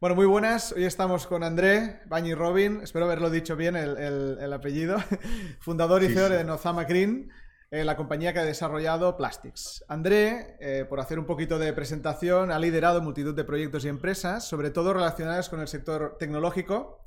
Bueno, muy buenas. Hoy estamos con André Bañi Robin, espero haberlo dicho bien el, apellido, fundador y CEO de Nozama Green, eh, la compañía que ha desarrollado Plastics. André, eh, por hacer un poquito de presentación, ha liderado multitud de proyectos y empresas, sobre todo relacionadas con el sector tecnológico.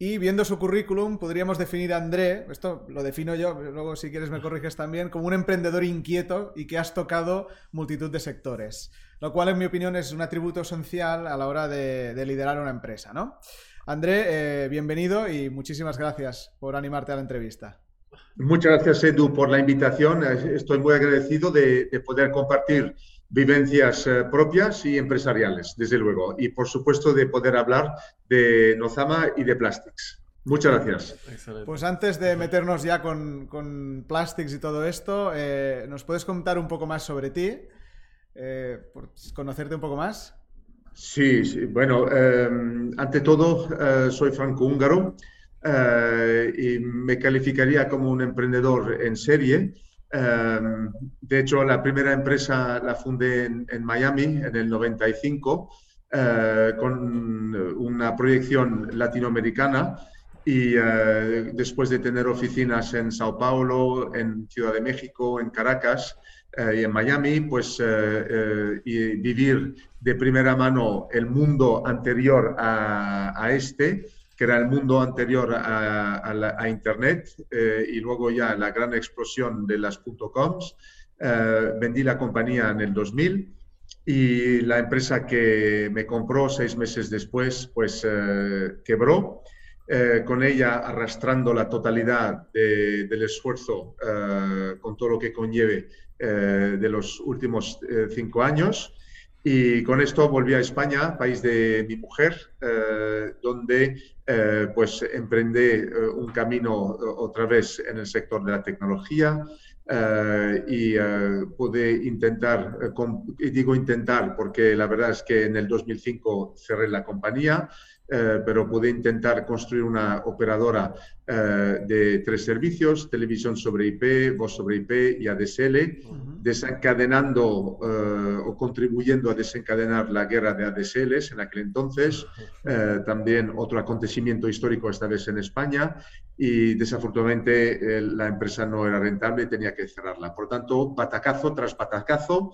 Y viendo su currículum, podríamos definir a André, esto lo defino yo, luego si quieres me corriges también, como un emprendedor inquieto y que has tocado multitud de sectores lo cual en mi opinión es un atributo esencial a la hora de, liderar una empresa, ¿no? André, eh, bienvenido y muchísimas gracias por animarte a la entrevista. Muchas gracias, Edu, por la invitación. Estoy muy agradecido de, poder compartir vivencias eh, propias y empresariales, desde luego, y por supuesto de poder hablar de Nozama y de Plastics. Muchas gracias. Pues antes de meternos ya con, Plastics y todo esto, eh, ¿nos puedes contar un poco más sobre ti? Eh, por conocerte un poco más. Sí, sí. bueno, em, ante todo, eh, soy franco-húngaro eh, y me calificaría como un emprendedor en serie. Em, de hecho, la primera empresa la fundé en, Miami en el 95 con una proyección latinoamericana y después de tener oficinas en Sao Paulo, en Ciudad de México, en Caracas, eh, y en Miami, pues eh, eh, vivir de primera mano el mundo anterior a, este, que era el mundo anterior a, Internet, y luego ya la gran explosión de las .coms. vendí la compañía en el 2000 y la empresa que me compró seis meses después, pues quebró. con ella arrastrando la totalidad del esfuerzo con todo lo que conlleve eh, de los últimos eh, cinco años. Y con esto volví a España, país de mi mujer, eh, donde pues emprendí un camino otra vez en el sector de la tecnología y pude intentar, y digo intentar porque la verdad es que en el 2005 cerré la compañía, pero pude intentar construir una operadora eh, de tres servicios, televisión sobre IP, voz sobre IP y ADSL, desencadenando eh, o contribuyendo a desencadenar la guerra de ADSLs en aquel entonces, eh, también otro acontecimiento histórico esta vez en España. Y desafortunadamente la empresa no era rentable y tenía que cerrarla. Por tanto, patacazo tras patacazo,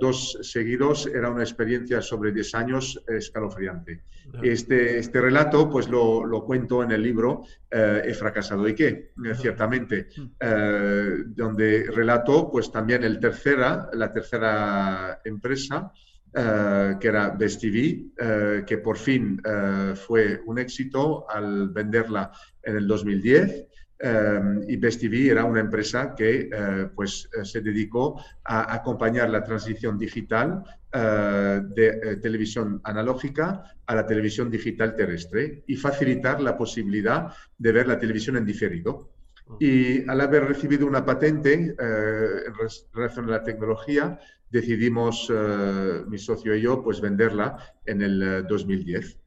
dos seguidos, era una experiencia sobre 10 años escalofriante. Este, este relato pues lo, lo cuento en el libro eh, he fracasado y qué, eh, ciertamente, mm. eh, donde relato pues también el tercera, la tercera empresa, que era Best TV, que por fin fue un éxito al venderla en el 2010. y Best TV era una empresa que pues, se dedicó a acompañar la transición digital eh, de eh, televisión analógica a la televisión digital terrestre y facilitar la posibilidad de ver la televisión en diferido. Y al haber recibido una patente eh, en relación a la tecnología, decidimos, mi socio y yo, pues venderla en el 2010.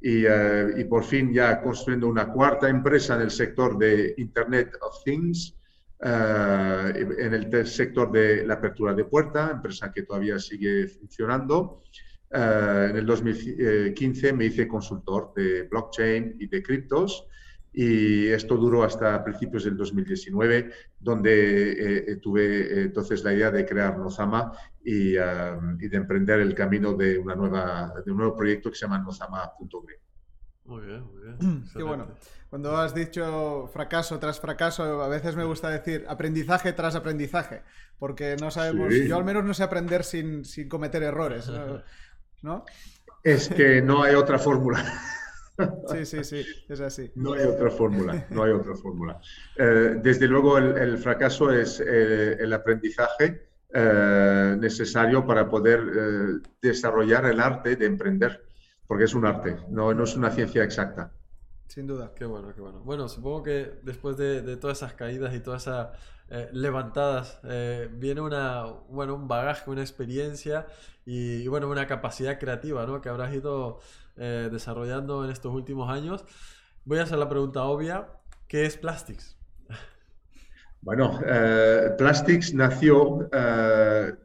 Y, y, por fin ya construyendo una cuarta empresa en el sector de Internet of Things, eh, en el sector de la apertura de puerta, empresa que todavía sigue funcionando. Eh, en el 2015 me hice consultor de blockchain y de criptos y esto duró hasta principios del 2019, donde eh, tuve entonces la idea de crear Nozama y, y, de emprender el camino de, una nueva, de un nuevo proyecto que se llama nozama.gre. Muy bien, muy bien. Qué bueno. Cuando has dicho fracaso tras fracaso, a veces me gusta decir aprendizaje tras aprendizaje, porque no sabemos, yo al menos no sé aprender sin, cometer errores, ¿no? Es que no hay otra fórmula. Sí, sí, sí, es así. No hay otra fórmula, no hay otra fórmula. Eh, desde luego el, fracaso es eh, el aprendizaje eh, necesario para poder desarrollar el arte de emprender porque es un arte, no, no es una ciencia exacta. Sin duda. Qué bueno, qué bueno. Bueno, supongo que después de, de todas esas caídas y todas esas eh, levantadas, eh, viene una, bueno, un bagaje, una experiencia y, bueno, una capacidad creativa ¿no? que habrás ido eh, desarrollando en estos últimos años. Voy a hacer la pregunta obvia, ¿qué es Plastics? Bueno, Plastics nació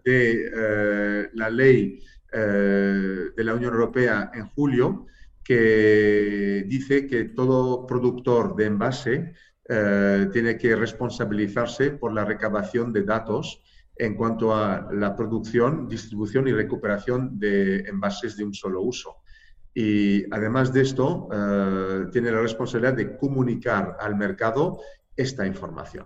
de la ley de la Unión Europea en julio que dice que todo productor de envase tiene que responsabilizarse por la recabación de datos en cuanto a la producción, distribución y recuperación de envases de un solo uso. Y además de esto, eh, tiene la responsabilidad de comunicar al mercado esta información.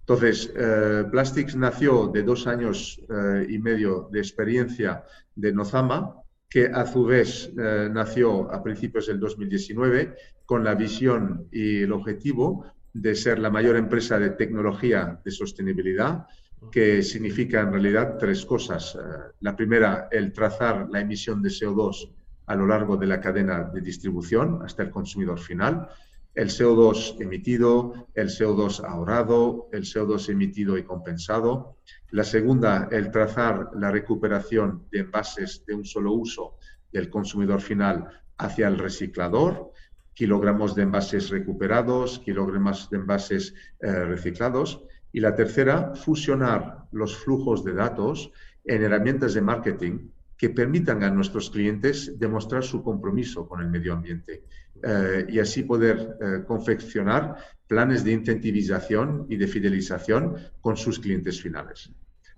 Entonces, eh, Plastics nació de dos años eh, y medio de experiencia de Nozama, que a su vez nació a principios del 2019 con la visión y el objetivo de ser la mayor empresa de tecnología de sostenibilidad que significa en realidad tres cosas. Eh, la primera, el trazar la emisión de CO2 a lo largo de la cadena de distribución hasta el consumidor final. El CO2 emitido, el CO2 ahorrado, el CO2 emitido y compensado. La segunda, el trazar la recuperación de envases de un solo uso del consumidor final hacia el reciclador, kilogramos de envases recuperados, kilogramos de envases eh, reciclados. Y la tercera, fusionar los flujos de datos en herramientas de marketing que permitan a nuestros clientes demostrar su compromiso con el medio ambiente eh, y así poder eh, confeccionar planes de incentivización y de fidelización con sus clientes finales.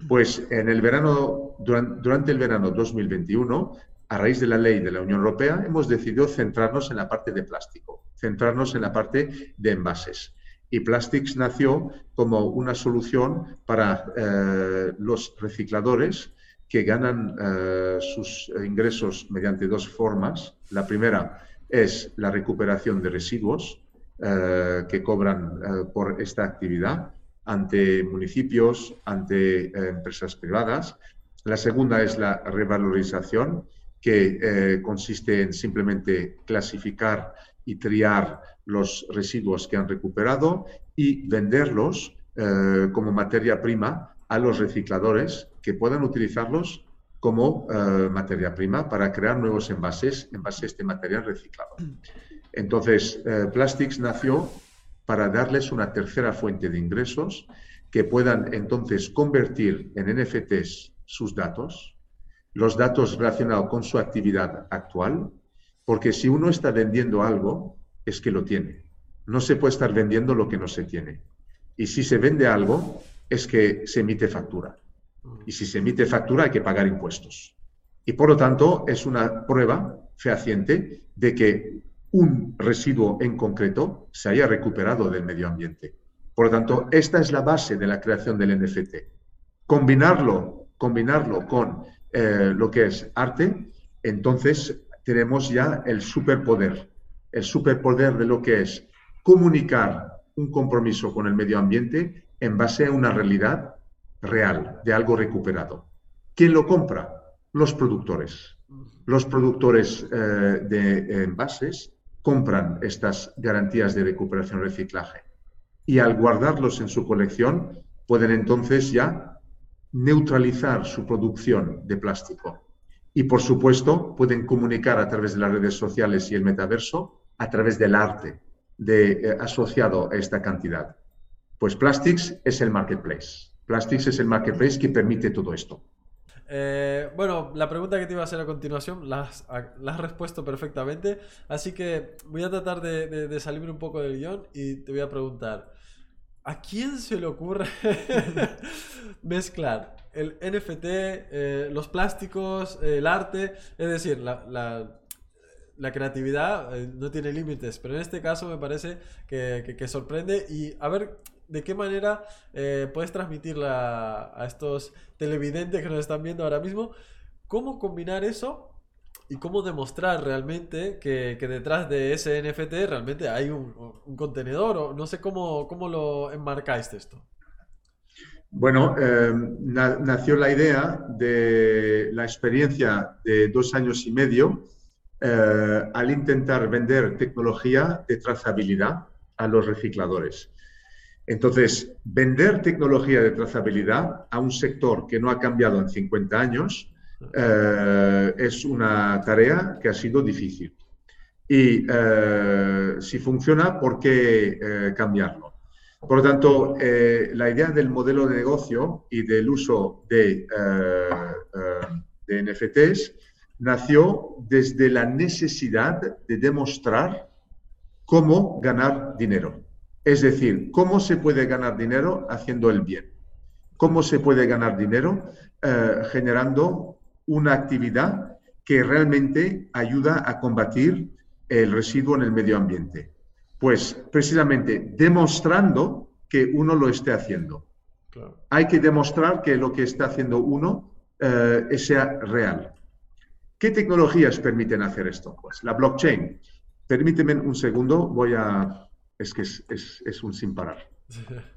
Pues en el verano, durante, durante el verano 2021, a raíz de la ley de la Unión Europea, hemos decidido centrarnos en la parte de plástico, centrarnos en la parte de envases y Plastics nació como una solución para eh, los recicladores que ganan eh, sus ingresos mediante dos formas. La primera es la recuperación de residuos eh, que cobran por esta actividad ante municipios, ante empresas privadas. La segunda es la revalorización, que consiste en simplemente clasificar y triar los residuos que han recuperado y venderlos eh, como materia prima a los recicladores que puedan utilizarlos como eh, materia prima para crear nuevos envases, envases de material reciclado. Entonces, eh, Plastics nació para darles una tercera fuente de ingresos que puedan entonces convertir en NFTs sus datos, los datos relacionados con su actividad actual, porque si uno está vendiendo algo, es que lo tiene. No se puede estar vendiendo lo que no se tiene. Y si se vende algo, es que se emite factura. Y si se emite factura, hay que pagar impuestos. Y por lo tanto, es una prueba fehaciente de que un residuo en concreto se haya recuperado del medio ambiente. Por lo tanto, esta es la base de la creación del NFT. Combinarlo, combinarlo con eh, lo que es arte, entonces tenemos ya el superpoder el superpoder de lo que es comunicar un compromiso con el medio ambiente en base a una realidad real, de algo recuperado. ¿Quién lo compra? Los productores. Los productores eh, de envases compran estas garantías de recuperación y reciclaje y al guardarlos en su colección pueden entonces ya neutralizar su producción de plástico y por supuesto pueden comunicar a través de las redes sociales y el metaverso a través del arte de, eh, asociado a esta cantidad. Pues Plastics es el marketplace. Plastics es el marketplace que permite todo esto. Eh, bueno, la pregunta que te iba a hacer a continuación la has, la respuesto perfectamente, así que voy a tratar de, de, salirme un poco del guion y te voy a preguntar, ¿a quién se le ocurre mezclar el NFT, eh, los plásticos, el arte, es decir, la, creatividad eh, no tiene límites, pero en este caso me parece que, sorprende. Y a ver de qué manera eh, puedes transmitirla a estos televidentes que nos están viendo ahora mismo, cómo combinar eso y cómo demostrar realmente que, detrás de ese NFT realmente hay un, contenedor o no sé cómo, cómo lo enmarcáis esto. Bueno, eh, nació la idea de la experiencia de dos años y medio eh, al intentar vender tecnología de trazabilidad a los recicladores. Entonces, vender tecnología de trazabilidad a un sector que no ha cambiado en 50 años eh, es una tarea que ha sido difícil. Y si funciona, ¿por qué cambiarlo? Por lo tanto, eh, la idea del modelo de negocio y del uso de eh, eh, de NFTs nació desde la necesidad de demostrar cómo ganar dinero. Es decir, cómo se puede ganar dinero haciendo el bien. Cómo se puede ganar dinero eh, generando una actividad que realmente ayuda a combatir el residuo en el medio ambiente. Pues precisamente demostrando que uno lo esté haciendo. Hay que demostrar que lo que está haciendo uno eh, sea real. ¿Qué tecnologías permiten hacer esto? Pues la blockchain. Permíteme un segundo, voy a... Es que es, un sin parar.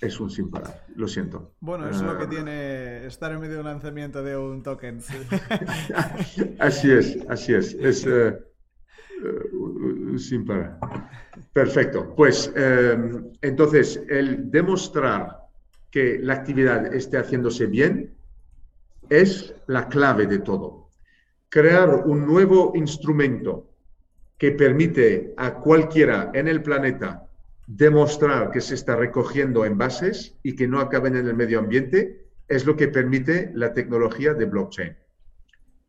Es un sin parar, lo siento. Bueno, es lo que eh, tiene estar en medio de un lanzamiento de un token. así es, así es. Es eh, sin parar. Perfecto. Pues entonces, el demostrar que la actividad esté haciéndose bien es la clave de todo. Crear un nuevo instrumento que permite a cualquiera en el planeta demostrar que se está recogiendo envases y que no acaben en el medio ambiente es lo que permite la tecnología de blockchain.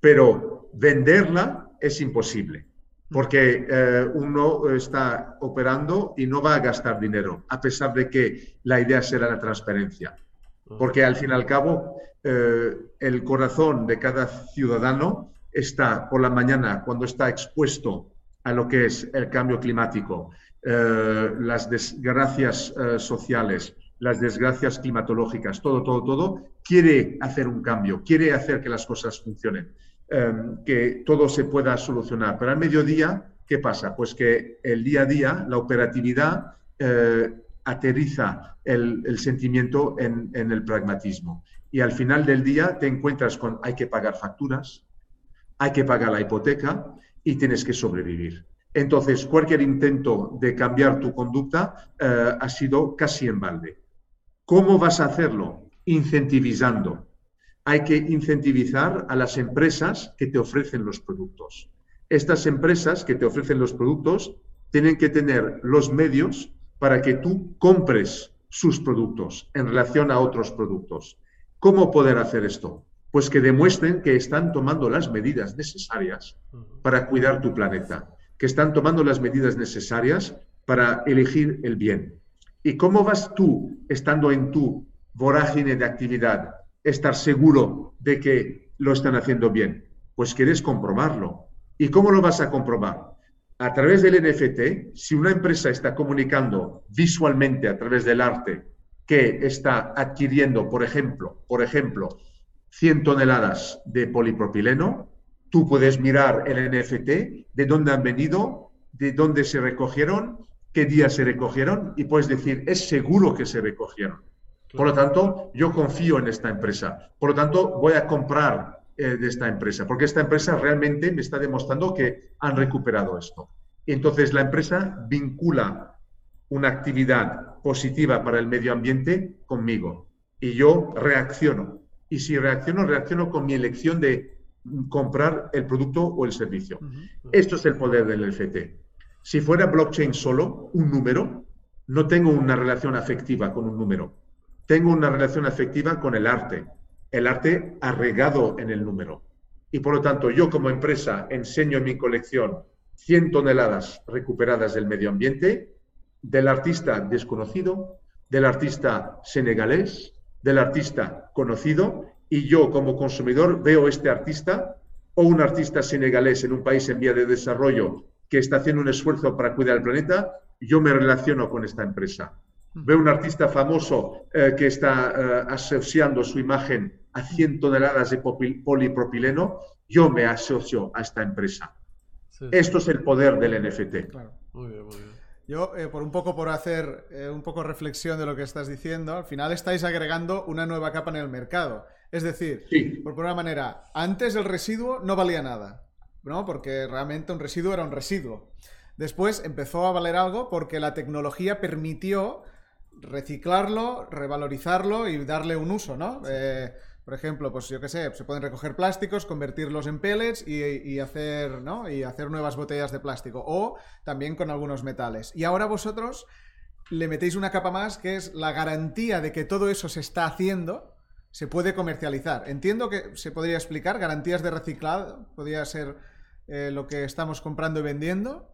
Pero venderla es imposible porque eh, uno está operando y no va a gastar dinero, a pesar de que la idea será la transparencia. Porque al fin y al cabo, eh, el corazón de cada ciudadano está por la mañana, cuando está expuesto a lo que es el cambio climático, eh, las desgracias sociales, las desgracias climatológicas, todo, todo, todo, quiere hacer un cambio, quiere hacer que las cosas funcionen. Em, que todo se pueda solucionar. Pero al mediodía, ¿qué pasa? Pues que el día a día, la operatividad, eh, aterriza el, sentimiento en, el pragmatismo. Y al final del día te encuentras con hay que pagar facturas, hay que pagar la hipoteca y tienes que sobrevivir. Entonces, cualquier intento de cambiar tu conducta eh, ha sido casi en balde. ¿Cómo vas a hacerlo? Incentivizando, hay que incentivizar a las empresas que te ofrecen los productos. Estas empresas que te ofrecen los productos tienen que tener los medios para que tú compres sus productos en relación a otros productos. ¿Cómo poder hacer esto? Pues que demuestren que están tomando las medidas necesarias para cuidar tu planeta, que están tomando las medidas necesarias para elegir el bien. ¿Y cómo vas tú, estando en tu vorágine de actividad, estar seguro de que lo están haciendo bien? Pues quieres comprobarlo. ¿Y cómo lo vas a comprobar? A través del NFT, si una empresa está comunicando visualmente a través del arte que está adquiriendo, por ejemplo, por ejemplo, 100 toneladas de polipropileno, tú puedes mirar el NFT, de dónde han venido, de dónde se recogieron, qué día se recogieron y puedes decir, es seguro que se recogieron. Por lo tanto, yo confío en esta empresa. Por lo tanto, voy a comprar eh, de esta empresa, porque esta empresa realmente me está demostrando que han recuperado esto. Entonces la empresa vincula una actividad positiva para el medio ambiente conmigo y yo reacciono. Y si reacciono, reacciono con mi elección de comprar el producto o el servicio. Esto es el poder del NFT. Si fuera blockchain solo, un número, no tengo una relación afectiva con un número tengo una relación afectiva con el arte. El arte arregado en el número. Y por lo tanto, yo como empresa enseño en mi colección 100 toneladas recuperadas del medio ambiente, del artista desconocido, del artista senegalés, del artista conocido, y yo como consumidor veo este artista o un artista senegalés en un país en vía de desarrollo que está haciendo un esfuerzo para cuidar el planeta, yo me relaciono con esta empresa. Veo un artista famoso eh, que está eh, asociando su imagen a 100 toneladas de polipropileno, yo me asocio a esta empresa. Esto es el poder del NFT. Yo, eh, por un poco por hacer un poco reflexión de lo que estás diciendo, al final estáis agregando una nueva capa en el mercado. Es decir, por una manera, antes el residuo no valía nada, ¿no? Porque realmente un residuo era un residuo. Después empezó a valer algo porque la tecnología permitió reciclarlo, revalorizarlo y darle un uso, ¿no? Eh, por ejemplo, pues yo qué sé, se pueden recoger plásticos, convertirlos en pellets y, hacer, ¿no? y hacer nuevas botellas de plástico. O también con algunos metales. Y ahora vosotros le metéis una capa más que es la garantía de que todo eso se está haciendo, se puede comercializar. Entiendo que se podría explicar, garantías de reciclado, podría ser eh, lo que estamos comprando y vendiendo.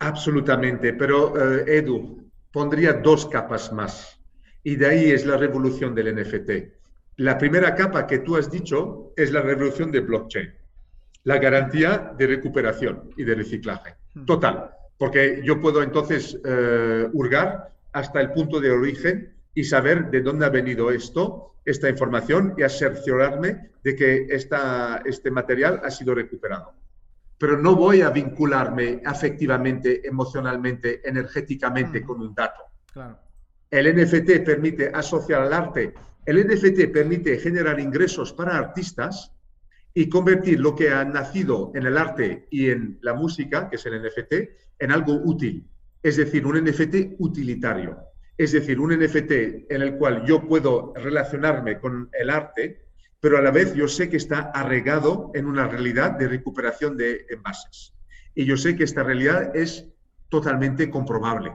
Absolutamente, pero eh, Edu, pondría dos capas más. Y de ahí es la revolución del NFT. La primera capa que tú has dicho es la revolución de blockchain, la garantía de recuperación y de reciclaje. Hmm. Total, porque yo puedo entonces eh, hurgar hasta el punto de origen y saber de dónde ha venido esto, esta información y asegurarme de que esta, este material ha sido recuperado. Pero no voy a vincularme afectivamente, emocionalmente, energéticamente con un dato. El NFT permite asociar al arte, el NFT permite generar ingresos para artistas y convertir lo que ha nacido en el arte y en la música, que es el NFT, en algo útil. Es decir, un NFT utilitario. Es decir, un NFT en el cual yo puedo relacionarme con el arte, pero a la vez yo sé que está arraigado en una realidad de recuperación de envases. Y yo sé que esta realidad es totalmente comprobable.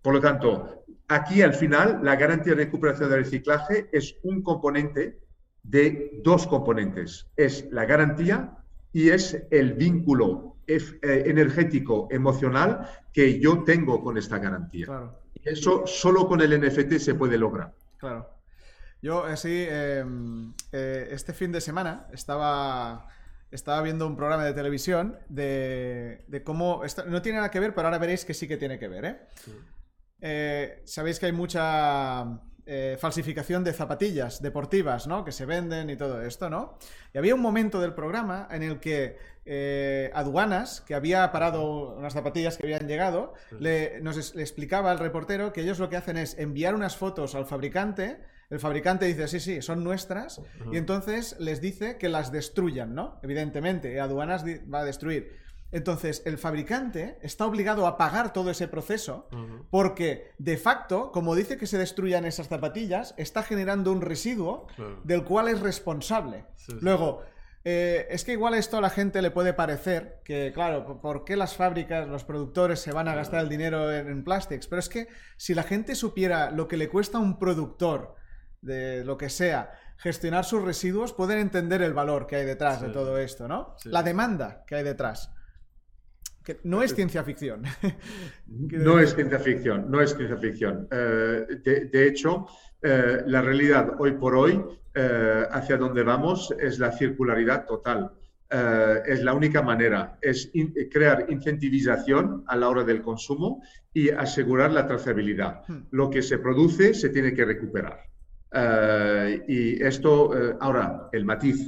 Por lo tanto, aquí al final la garantía de recuperación de reciclaje es un componente de dos componentes. Es la garantía y es el vínculo eh, energético, emocional que yo tengo con esta garantía. Claro. Eso solo con el NFT se puede lograr. Claro. Yo, así, em, eh, este fin de semana estaba, estaba viendo un programa de televisión de, cómo... no tiene nada que ver, pero ahora veréis que sí que tiene que ver, ¿eh? Eh sabéis que hay mucha eh, falsificación de zapatillas deportivas, ¿no? Que se venden y todo esto, ¿no? Y había un momento del programa en el que eh, aduanas, que había parado unas zapatillas que habían llegado, le, nos explicaba al reportero que ellos lo que hacen es enviar unas fotos al fabricante, el fabricante dice, sí, sí, son nuestras, y entonces les dice que las destruyan, ¿no? Evidentemente, aduanas va a destruir. Entonces, el fabricante está obligado a pagar todo ese proceso porque, de facto, como dice que se destruyan esas zapatillas, está generando un residuo del cual es responsable. Luego, eh, es que igual esto a la gente le puede parecer que, claro, ¿por qué las fábricas, los productores se van a gastar el dinero en, en plastics? Pero es que si la gente supiera lo que le cuesta a un productor de lo que sea gestionar sus residuos, pueden entender el valor que hay detrás de todo esto, ¿no? La demanda que hay detrás no es ciencia ficción. no es ciencia ficción, no es ciencia ficción. Eh, de, hecho, eh, la realidad hoy por hoy, eh, hacia donde vamos, es la circularidad total. es la única manera, es crear incentivización a la hora del consumo y asegurar la trazabilidad. Hmm. Lo que se produce se tiene que recuperar. y esto, ahora, el matiz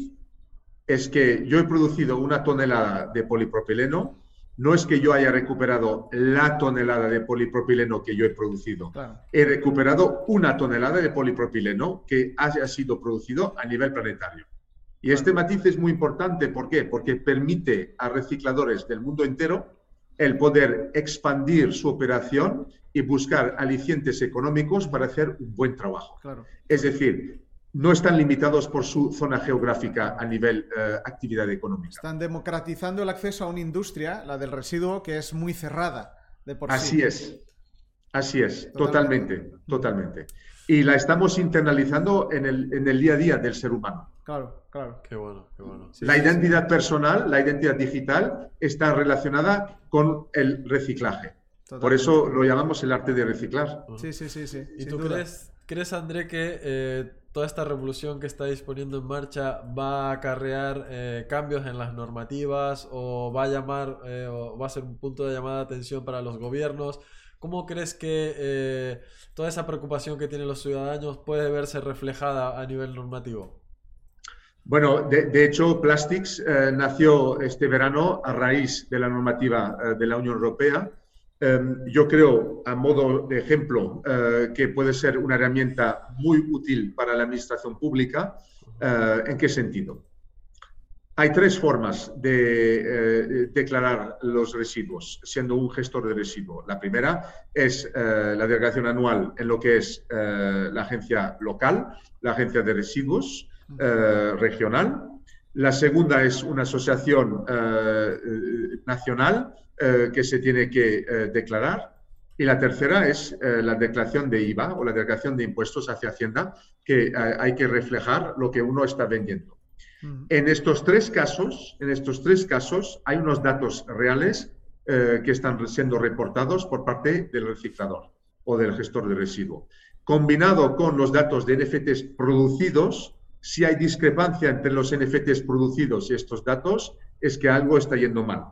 es que yo he producido una tonelada de polipropileno no es que yo haya recuperado la tonelada de polipropileno que yo he producido. He recuperado una tonelada de polipropileno que haya sido producido a nivel planetario. Y este matiz es muy importante. ¿Por qué? Porque permite a recicladores del mundo entero el poder expandir su operación y buscar alicientes económicos para hacer un buen trabajo. Es decir, no están limitados por su zona geográfica a nivel eh, actividad económica. Están democratizando el acceso a una industria, la del residuo, que es muy cerrada de por Así es, así es, totalmente, totalmente. Y la estamos internalizando en el, en el, día a día del ser humano. Claro, claro. Qué bueno, qué bueno. la identidad personal, la identidad digital está relacionada con el reciclaje. Por eso lo llamamos el arte de reciclar. Sí, sí, sí, sí. ¿Y tú crees, crees, André, que eh, toda esta revolución que estáis poniendo en marcha va a acarrear eh, cambios en las normativas o va a llamar eh, o va a ser un punto de llamada de atención para los gobiernos. ¿Cómo crees que eh, toda esa preocupación que tienen los ciudadanos puede verse reflejada a nivel normativo? Bueno, de, hecho, Plastics nació este verano a raíz de la normativa de la Unión Europea yo creo, a modo de ejemplo, eh, que puede ser una herramienta muy útil para la administración pública. Eh, ¿En qué sentido? Hay tres formas de eh, declarar los residuos, siendo un gestor de residuos. La primera es la declaración anual en lo que es la agencia local, la agencia de residuos regional. La segunda es una asociación nacional eh, que se tiene que eh, declarar. Y la tercera es eh, la declaración de IVA o la declaración de impuestos hacia Hacienda, que hay que reflejar lo que uno está vendiendo. En estos tres casos, en estos tres casos, hay unos datos reales que están siendo reportados por parte del reciclador o del gestor de residuo. Combinado con los datos de NFTs producidos, si hay discrepancia entre los NFTs producidos y estos datos, es que algo está yendo mal.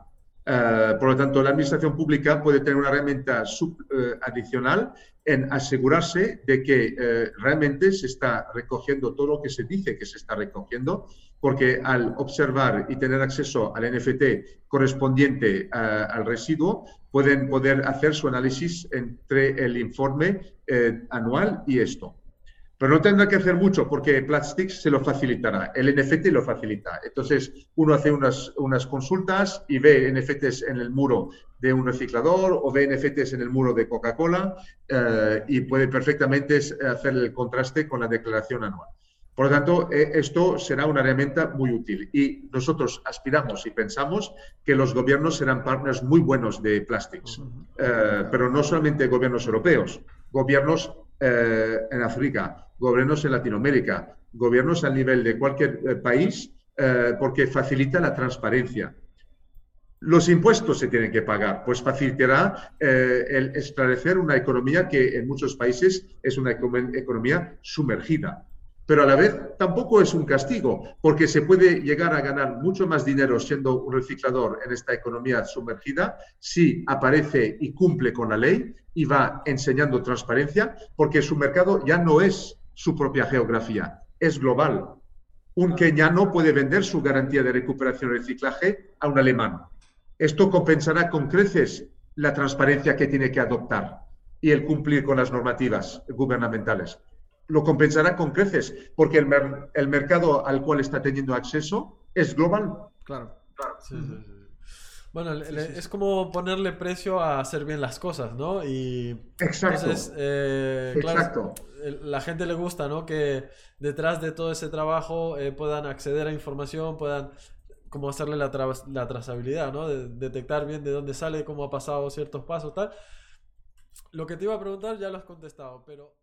Eh, por lo tanto, la administración pública puede tener una herramienta eh, adicional en asegurarse de que eh, realmente se está recogiendo todo lo que se dice que se está recogiendo, porque al observar y tener acceso al NFT correspondiente al residuo, pueden poder hacer su análisis entre el informe anual y esto. Pero no tendrá que hacer mucho porque Plastics se lo facilitará, el NFT lo facilita. Entonces, uno hace unas, unas consultas y ve NFTs en el muro de un reciclador o ve NFTs en el muro de Coca-Cola eh, y puede perfectamente hacer el contraste con la declaración anual. Por lo tanto, eh, esto será una herramienta muy útil y nosotros aspiramos y pensamos que los gobiernos serán partners muy buenos de Plastics, eh, pero no solamente gobiernos europeos, gobiernos en África, gobiernos en Latinoamérica, gobiernos a nivel de cualquier eh, país, eh, porque facilita la transparencia. Los impuestos se tienen que pagar, pues facilitará eh, el establecer una economía que en muchos países es una economía sumergida. Pero a la vez tampoco es un castigo, porque se puede llegar a ganar mucho más dinero siendo un reciclador en esta economía sumergida si aparece y cumple con la ley y va enseñando transparencia, porque su mercado ya no es su propia geografía, es global. Un keniano puede vender su garantía de recuperación y reciclaje a un alemán. Esto compensará con creces la transparencia que tiene que adoptar y el cumplir con las normativas gubernamentales. Lo compensará con creces porque el, mercado al cual está teniendo acceso es global. Claro. Bueno, es como ponerle precio a hacer bien las cosas, ¿no? Y Exacto. Entonces, eh, Exacto. la gente le gusta, ¿no? Que detrás de todo ese trabajo eh, puedan acceder a información, puedan como hacerle la, la trazabilidad, ¿no? De, detectar bien de dónde sale, cómo ha pasado ciertos pasos, tal. Lo que te iba a preguntar ya lo has contestado, pero...